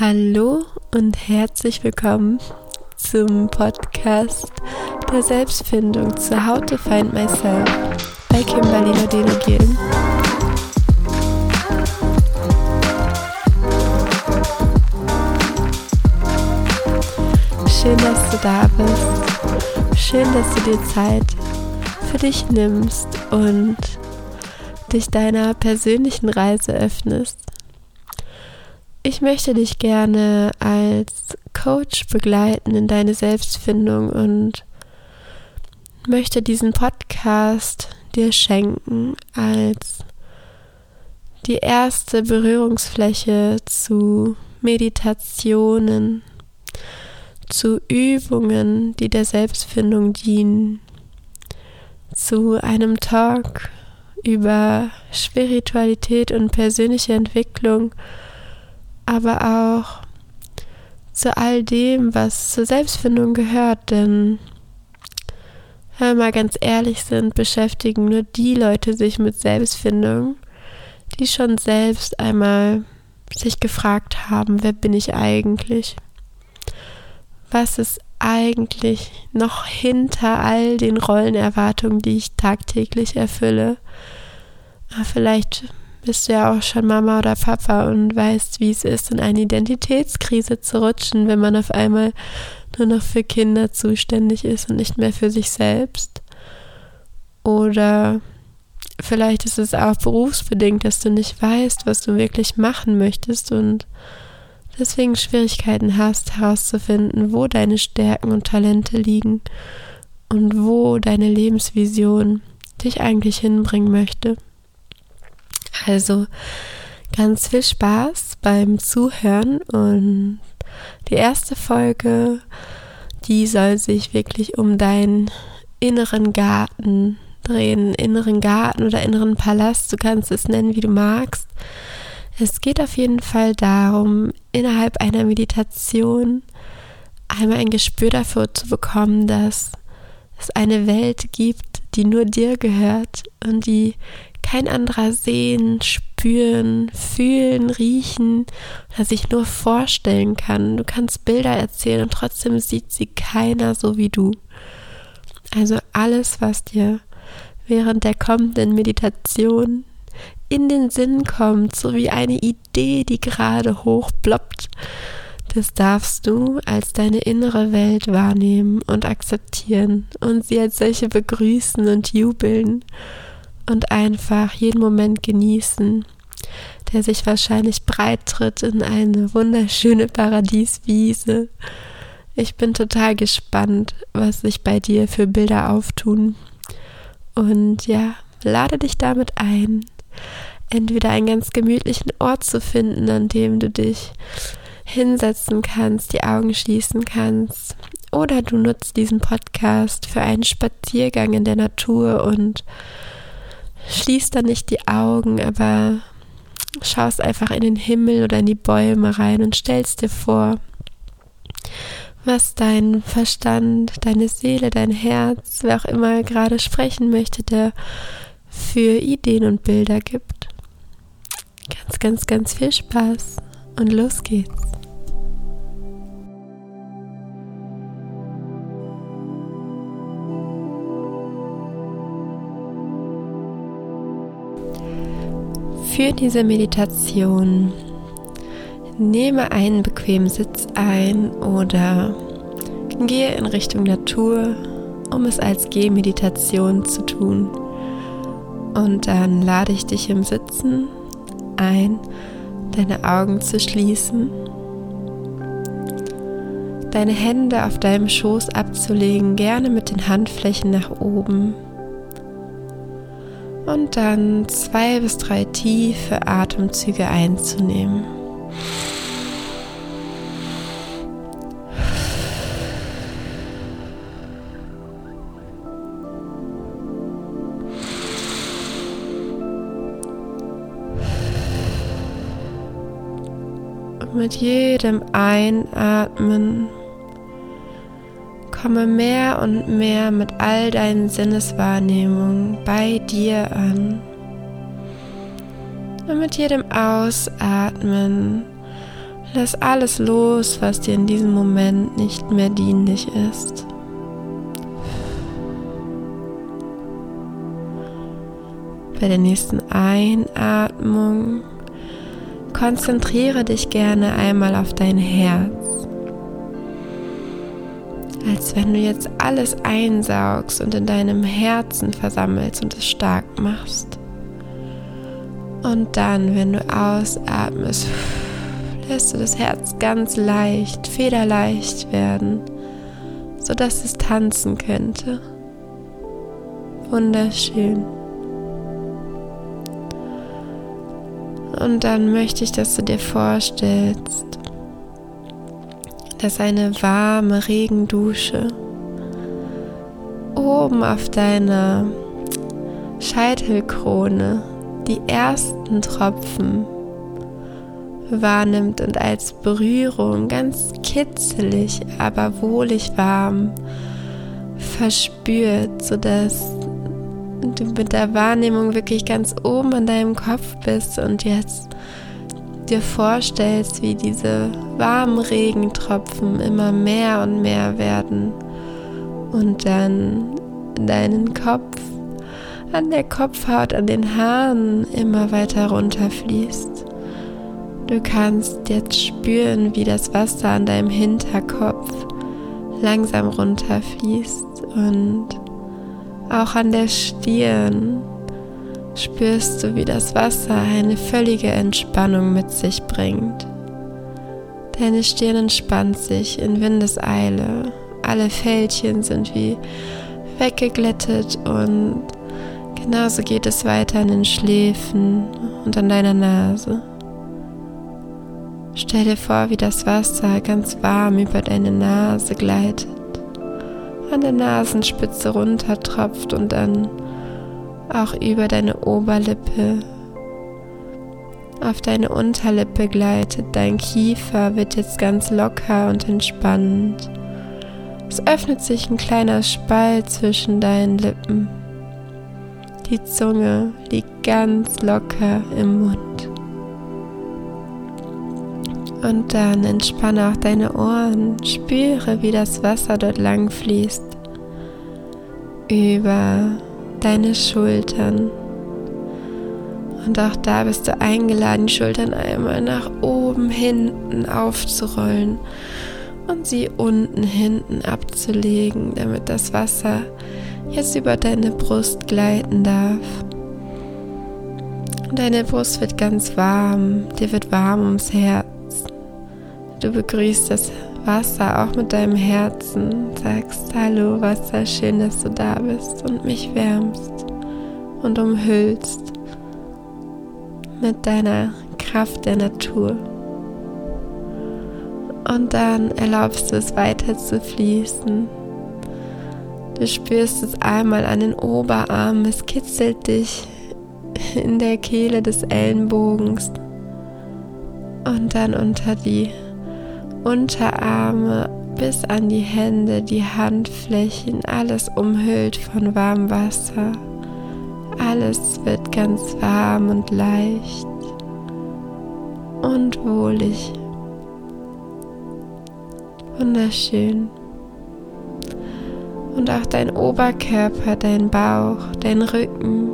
Hallo und herzlich willkommen zum Podcast der Selbstfindung zu How to Find Myself bei Kimberly Ladeno Gillen. Schön, dass du da bist. Schön, dass du dir Zeit für dich nimmst und dich deiner persönlichen Reise öffnest. Ich möchte dich gerne als Coach begleiten in deine Selbstfindung und möchte diesen Podcast dir schenken als die erste Berührungsfläche zu Meditationen, zu Übungen, die der Selbstfindung dienen, zu einem Talk über Spiritualität und persönliche Entwicklung aber auch zu all dem, was zur Selbstfindung gehört, denn wenn wir mal ganz ehrlich sind, beschäftigen nur die Leute sich mit Selbstfindung, die schon selbst einmal sich gefragt haben, wer bin ich eigentlich? Was ist eigentlich noch hinter all den Rollenerwartungen, die ich tagtäglich erfülle? Vielleicht bist du ja auch schon Mama oder Papa und weißt, wie es ist, in eine Identitätskrise zu rutschen, wenn man auf einmal nur noch für Kinder zuständig ist und nicht mehr für sich selbst. Oder vielleicht ist es auch berufsbedingt, dass du nicht weißt, was du wirklich machen möchtest und deswegen Schwierigkeiten hast, herauszufinden, wo deine Stärken und Talente liegen und wo deine Lebensvision dich eigentlich hinbringen möchte. Also ganz viel Spaß beim Zuhören und die erste Folge, die soll sich wirklich um deinen inneren Garten drehen, inneren Garten oder inneren Palast, du kannst es nennen, wie du magst. Es geht auf jeden Fall darum, innerhalb einer Meditation einmal ein Gespür dafür zu bekommen, dass es eine Welt gibt, die nur dir gehört und die kein anderer sehen, spüren, fühlen, riechen oder sich nur vorstellen kann. Du kannst Bilder erzählen und trotzdem sieht sie keiner so wie du. Also alles, was dir während der kommenden Meditation in den Sinn kommt, so wie eine Idee, die gerade hochploppt, das darfst du als deine innere Welt wahrnehmen und akzeptieren und sie als solche begrüßen und jubeln und einfach jeden Moment genießen, der sich wahrscheinlich breit tritt in eine wunderschöne Paradieswiese. Ich bin total gespannt, was sich bei dir für Bilder auftun. Und ja, lade dich damit ein, entweder einen ganz gemütlichen Ort zu finden, an dem du dich hinsetzen kannst, die Augen schließen kannst, oder du nutzt diesen Podcast für einen Spaziergang in der Natur und Schließ dann nicht die Augen, aber schaust einfach in den Himmel oder in die Bäume rein und stellst dir vor, was dein Verstand, deine Seele, dein Herz, wer auch immer gerade sprechen möchte, der für Ideen und Bilder gibt. Ganz, ganz, ganz viel Spaß und los geht's. Für diese Meditation nehme einen bequemen Sitz ein oder gehe in Richtung Natur, um es als Gehmeditation zu tun. Und dann lade ich dich im Sitzen ein, deine Augen zu schließen, deine Hände auf deinem Schoß abzulegen, gerne mit den Handflächen nach oben und dann zwei bis drei tiefe Atemzüge einzunehmen. Mit jedem Einatmen Komme mehr und mehr mit all deinen Sinneswahrnehmungen bei dir an. Und mit jedem Ausatmen Lass alles los, was dir in diesem Moment nicht mehr dienlich ist. Bei der nächsten Einatmung konzentriere dich gerne einmal auf dein Herz. Als wenn du jetzt alles einsaugst und in deinem Herzen versammelst und es stark machst. Und dann, wenn du ausatmest, lässt du das Herz ganz leicht, federleicht werden, sodass es tanzen könnte. Wunderschön. Und dann möchte ich, dass du dir vorstellst, dass eine warme Regendusche oben auf deiner Scheitelkrone die ersten Tropfen wahrnimmt und als Berührung ganz kitzelig, aber wohlig warm verspürt, sodass du mit der Wahrnehmung wirklich ganz oben an deinem Kopf bist und jetzt dir vorstellst, wie diese warmen Regentropfen immer mehr und mehr werden und dann deinen Kopf an der Kopfhaut, an den Haaren immer weiter runterfließt. Du kannst jetzt spüren, wie das Wasser an deinem Hinterkopf langsam runterfließt und auch an der Stirn spürst du, wie das Wasser eine völlige Entspannung mit sich bringt. Deine Stirn entspannt sich in Windeseile. Alle Fältchen sind wie weggeglättet und genauso geht es weiter an den Schläfen und an deiner Nase. Stell dir vor, wie das Wasser ganz warm über deine Nase gleitet, an der Nasenspitze runtertropft und dann auch über deine Oberlippe auf deine Unterlippe gleitet. Dein Kiefer wird jetzt ganz locker und entspannt. Es öffnet sich ein kleiner Spalt zwischen deinen Lippen. Die Zunge liegt ganz locker im Mund. Und dann entspanne auch deine Ohren. Spüre, wie das Wasser dort lang fließt. Über deine Schultern. Und auch da bist du eingeladen, die Schultern einmal nach oben, hinten aufzurollen und sie unten, hinten abzulegen, damit das Wasser jetzt über deine Brust gleiten darf. Deine Brust wird ganz warm, dir wird warm ums Herz. Du begrüßt das Wasser auch mit deinem Herzen, sagst Hallo Wasser, schön, dass du da bist und mich wärmst und umhüllst mit deiner Kraft der Natur. Und dann erlaubst du es weiter zu fließen. Du spürst es einmal an den Oberarmen, es kitzelt dich in der Kehle des Ellenbogens und dann unter die Unterarme bis an die Hände, die Handflächen, alles umhüllt von warmem Wasser. Alles wird ganz warm und leicht und wohlig. Wunderschön. Und auch dein Oberkörper, dein Bauch, dein Rücken,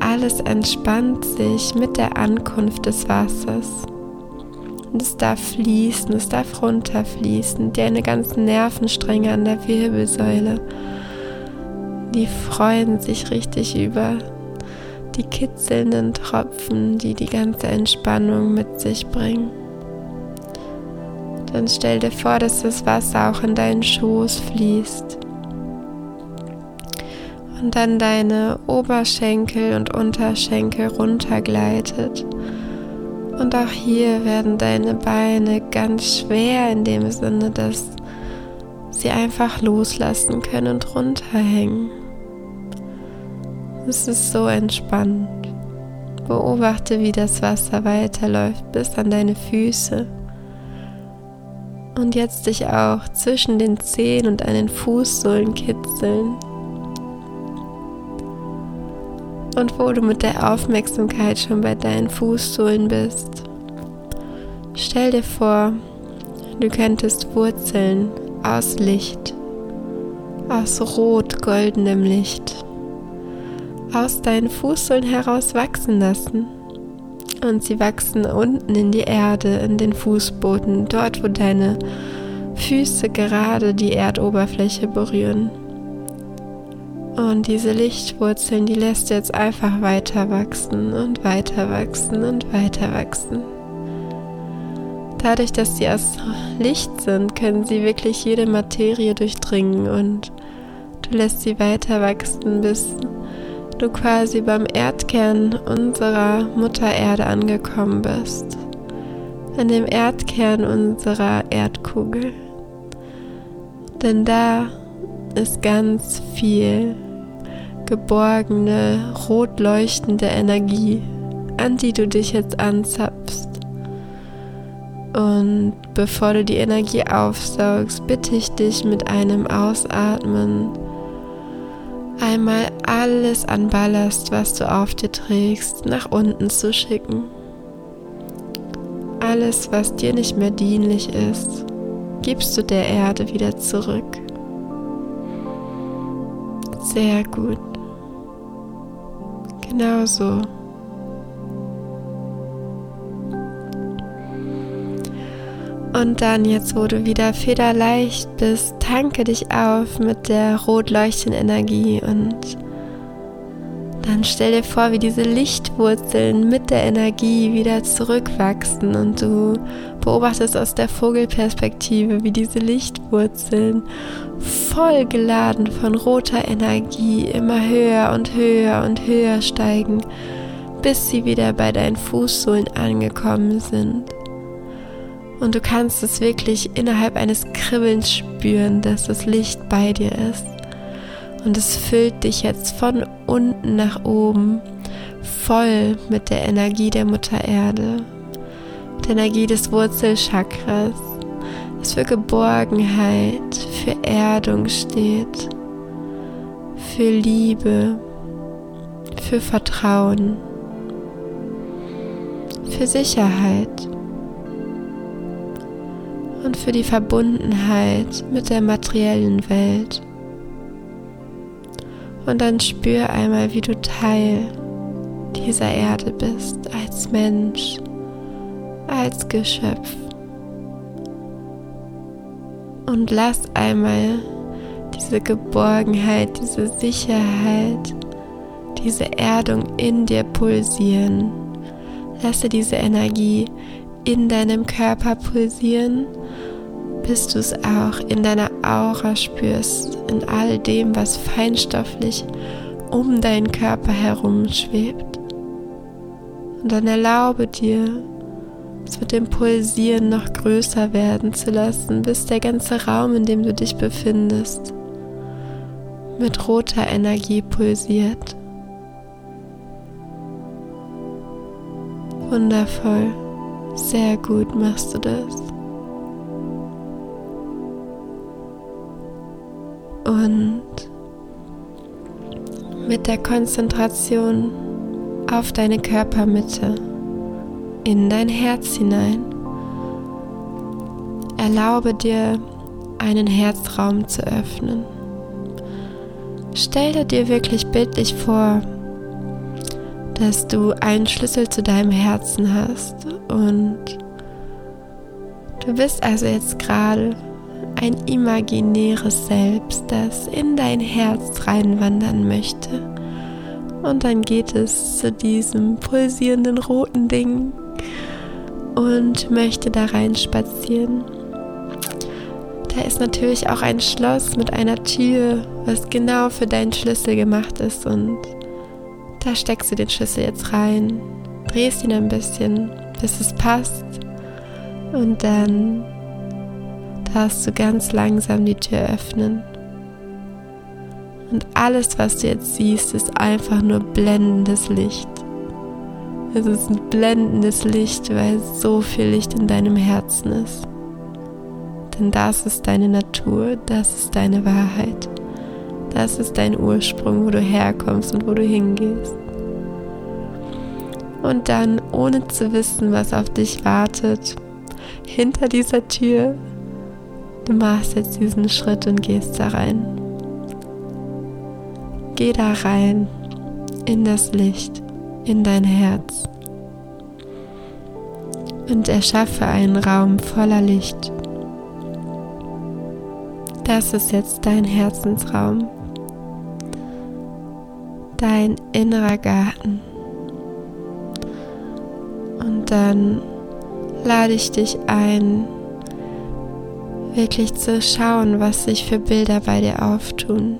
alles entspannt sich mit der Ankunft des Wassers. Und es darf fließen, es darf runterfließen. Deine ganzen Nervenstränge an der Wirbelsäule, die freuen sich richtig über die kitzelnden Tropfen, die die ganze Entspannung mit sich bringen. Dann stell dir vor, dass das Wasser auch in deinen Schoß fließt und dann deine Oberschenkel und Unterschenkel runtergleitet und auch hier werden deine Beine ganz schwer in dem Sinne, dass sie einfach loslassen können und runterhängen. Es ist so entspannt. Beobachte, wie das Wasser weiterläuft bis an deine Füße. Und jetzt dich auch zwischen den Zehen und an den Fußsohlen kitzeln. Und wo du mit der Aufmerksamkeit schon bei deinen Fußsohlen bist, Stell dir vor, du könntest Wurzeln aus Licht, aus rot-goldenem Licht, aus deinen Fußsohlen heraus wachsen lassen. Und sie wachsen unten in die Erde, in den Fußboden, dort wo deine Füße gerade die Erdoberfläche berühren. Und diese Lichtwurzeln, die lässt du jetzt einfach weiter wachsen und weiter wachsen und weiter wachsen. Dadurch, dass sie aus Licht sind, können sie wirklich jede Materie durchdringen und du lässt sie weiter wachsen, bis du quasi beim Erdkern unserer Mutter Erde angekommen bist. An dem Erdkern unserer Erdkugel. Denn da ist ganz viel geborgene, rot leuchtende Energie, an die du dich jetzt anzapfst. Und bevor du die Energie aufsaugst, bitte ich dich mit einem Ausatmen einmal alles an Ballast, was du auf dir trägst, nach unten zu schicken. Alles, was dir nicht mehr dienlich ist, gibst du der Erde wieder zurück. Sehr gut. Genau so. Und dann jetzt, wo du wieder federleicht bist, tanke dich auf mit der rot leuchtenden Energie und dann stell dir vor, wie diese Lichtwurzeln mit der Energie wieder zurückwachsen und du beobachtest aus der Vogelperspektive, wie diese Lichtwurzeln voll geladen von roter Energie immer höher und höher und höher steigen, bis sie wieder bei deinen Fußsohlen angekommen sind. Und du kannst es wirklich innerhalb eines Kribbelns spüren, dass das Licht bei dir ist. Und es füllt dich jetzt von unten nach oben voll mit der Energie der Mutter Erde, mit der Energie des Wurzelchakras, das für Geborgenheit, für Erdung steht, für Liebe, für Vertrauen, für Sicherheit und für die Verbundenheit mit der materiellen Welt. Und dann spür einmal, wie du Teil dieser Erde bist, als Mensch, als Geschöpf. Und lass einmal diese Geborgenheit, diese Sicherheit, diese Erdung in dir pulsieren. Lasse diese Energie in deinem Körper pulsieren bis du es auch in deiner Aura spürst, in all dem, was feinstofflich um deinen Körper herum schwebt. Und dann erlaube dir, es mit dem Pulsieren noch größer werden zu lassen, bis der ganze Raum, in dem du dich befindest, mit roter Energie pulsiert. Wundervoll, sehr gut machst du das. Mit der Konzentration auf deine Körpermitte in dein Herz hinein. Erlaube dir, einen Herzraum zu öffnen. Stell dir wirklich bildlich vor, dass du einen Schlüssel zu deinem Herzen hast und du bist also jetzt gerade ein imaginäres Selbst, das in dein Herz reinwandern möchte. Und dann geht es zu diesem pulsierenden roten Ding und möchte da rein spazieren. Da ist natürlich auch ein Schloss mit einer Tür, was genau für deinen Schlüssel gemacht ist. Und da steckst du den Schlüssel jetzt rein, drehst ihn ein bisschen, bis es passt. Und dann darfst du ganz langsam die Tür öffnen. Und alles, was du jetzt siehst, ist einfach nur blendendes Licht. Es ist ein blendendes Licht, weil so viel Licht in deinem Herzen ist. Denn das ist deine Natur, das ist deine Wahrheit. Das ist dein Ursprung, wo du herkommst und wo du hingehst. Und dann, ohne zu wissen, was auf dich wartet, hinter dieser Tür. Du machst jetzt diesen Schritt und gehst da rein. Geh da rein in das Licht, in dein Herz und erschaffe einen Raum voller Licht. Das ist jetzt dein Herzensraum, dein innerer Garten. Und dann lade ich dich ein, wirklich zu schauen, was sich für Bilder bei dir auftun.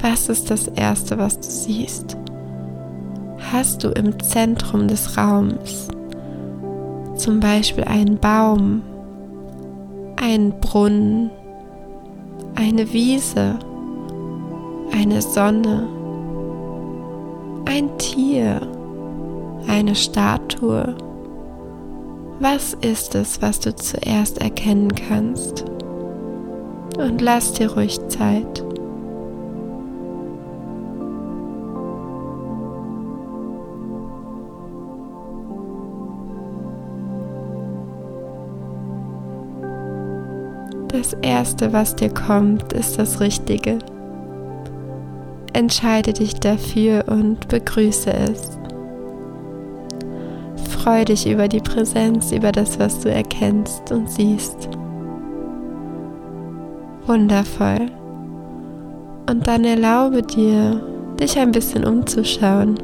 Was ist das Erste, was du siehst? Hast du im Zentrum des Raums zum Beispiel einen Baum, einen Brunnen, eine Wiese, eine Sonne, ein Tier, eine Statue. Was ist es, was du zuerst erkennen kannst? Und lass dir ruhig Zeit. Das Erste, was dir kommt, ist das Richtige. Entscheide dich dafür und begrüße es. Freu dich über die Präsenz, über das, was du erkennst und siehst. Wundervoll. Und dann erlaube dir, dich ein bisschen umzuschauen.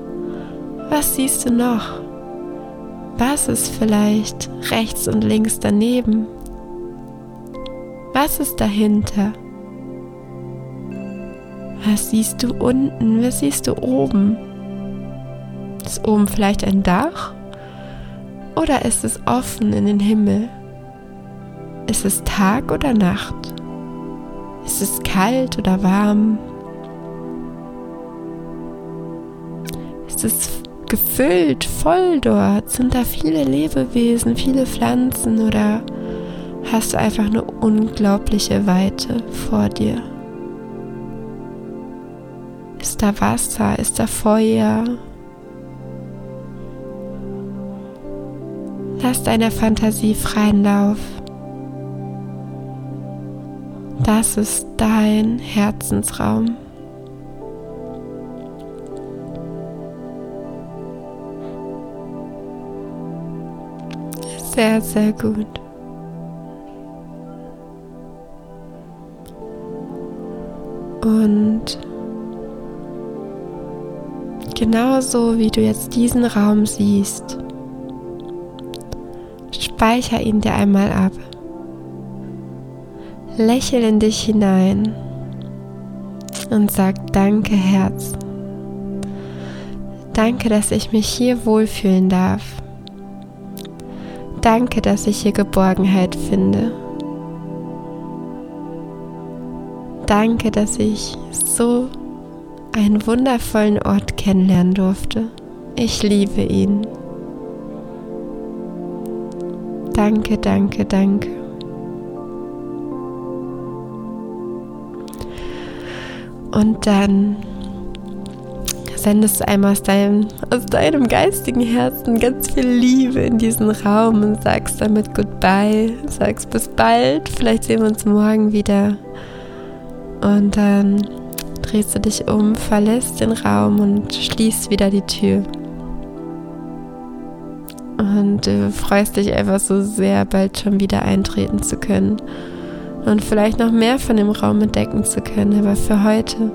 Was siehst du noch? Was ist vielleicht rechts und links daneben? Was ist dahinter? Was siehst du unten? Was siehst du oben? Ist oben vielleicht ein Dach? Oder ist es offen in den Himmel? Ist es Tag oder Nacht? Ist es kalt oder warm? Ist es gefüllt, voll dort? Sind da viele Lebewesen, viele Pflanzen oder hast du einfach eine unglaubliche Weite vor dir. Ist da Wasser? Ist da Feuer? Lass deiner Fantasie freien Lauf. Das ist dein Herzensraum. Sehr, sehr gut. Und genauso wie du jetzt diesen Raum siehst, speicher ihn dir einmal ab. Lächel in dich hinein und sag Danke, Herz. Danke, dass ich mich hier wohlfühlen darf. Danke, dass ich hier Geborgenheit finde. Danke, dass ich so einen wundervollen Ort kennenlernen durfte. Ich liebe ihn. Danke, danke, danke. Und dann sendest du einmal aus deinem, aus deinem geistigen Herzen ganz viel Liebe in diesen Raum und sagst damit Goodbye, sagst bis bald, vielleicht sehen wir uns morgen wieder. Und dann drehst du dich um, verlässt den Raum und schließt wieder die Tür. Und du freust dich einfach so sehr, bald schon wieder eintreten zu können und vielleicht noch mehr von dem Raum entdecken zu können. Aber für heute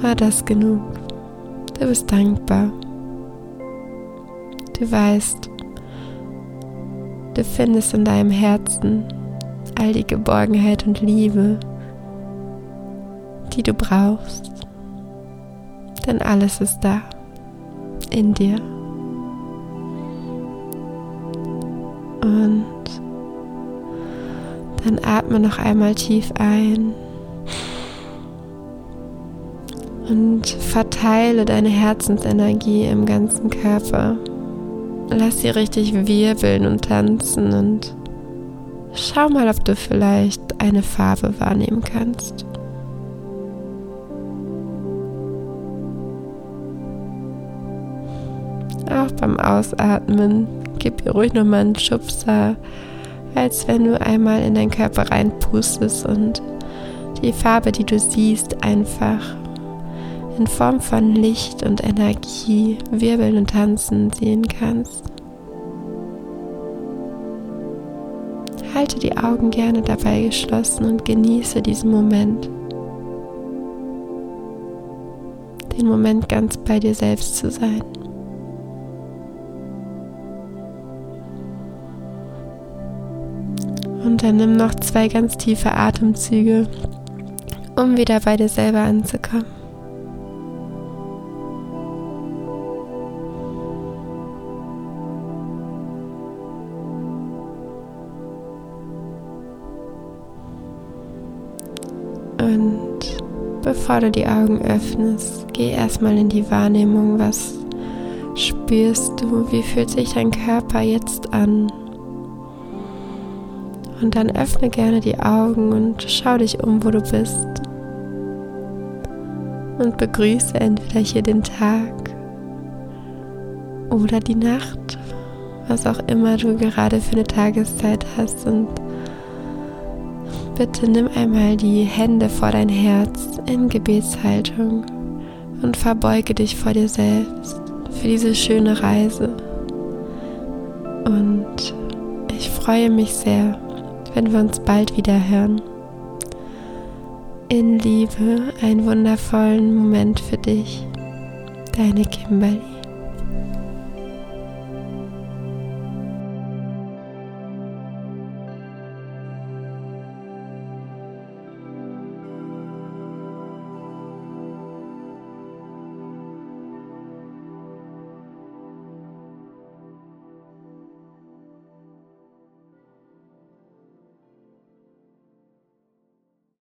war das genug. Du bist dankbar. Du weißt, du findest in deinem Herzen all die Geborgenheit und Liebe, die du brauchst. Denn alles ist da in dir. Und dann atme noch einmal tief ein und verteile deine Herzensenergie im ganzen Körper. Lass sie richtig wirbeln und tanzen und schau mal, ob du vielleicht eine Farbe wahrnehmen kannst. Auch beim Ausatmen gib ihr ruhig nochmal einen Schubser, als wenn du einmal in deinen Körper reinpustest und die Farbe, die du siehst, einfach in Form von Licht und Energie wirbeln und tanzen sehen kannst. Halte die Augen gerne dabei geschlossen und genieße diesen Moment. Den Moment ganz bei dir selbst zu sein. Dann nimm noch zwei ganz tiefe Atemzüge, um wieder bei dir selber anzukommen. Und bevor du die Augen öffnest, geh erstmal in die Wahrnehmung, was spürst du, wie fühlt sich dein Körper jetzt an. Und dann öffne gerne die Augen und schau dich um, wo du bist. Und begrüße entweder hier den Tag oder die Nacht, was auch immer du gerade für eine Tageszeit hast. Und bitte nimm einmal die Hände vor dein Herz in Gebetshaltung und verbeuge dich vor dir selbst für diese schöne Reise. Und ich freue mich sehr, wenn wir uns bald wieder hören. In Liebe, einen wundervollen Moment für dich. Deine Kimberly.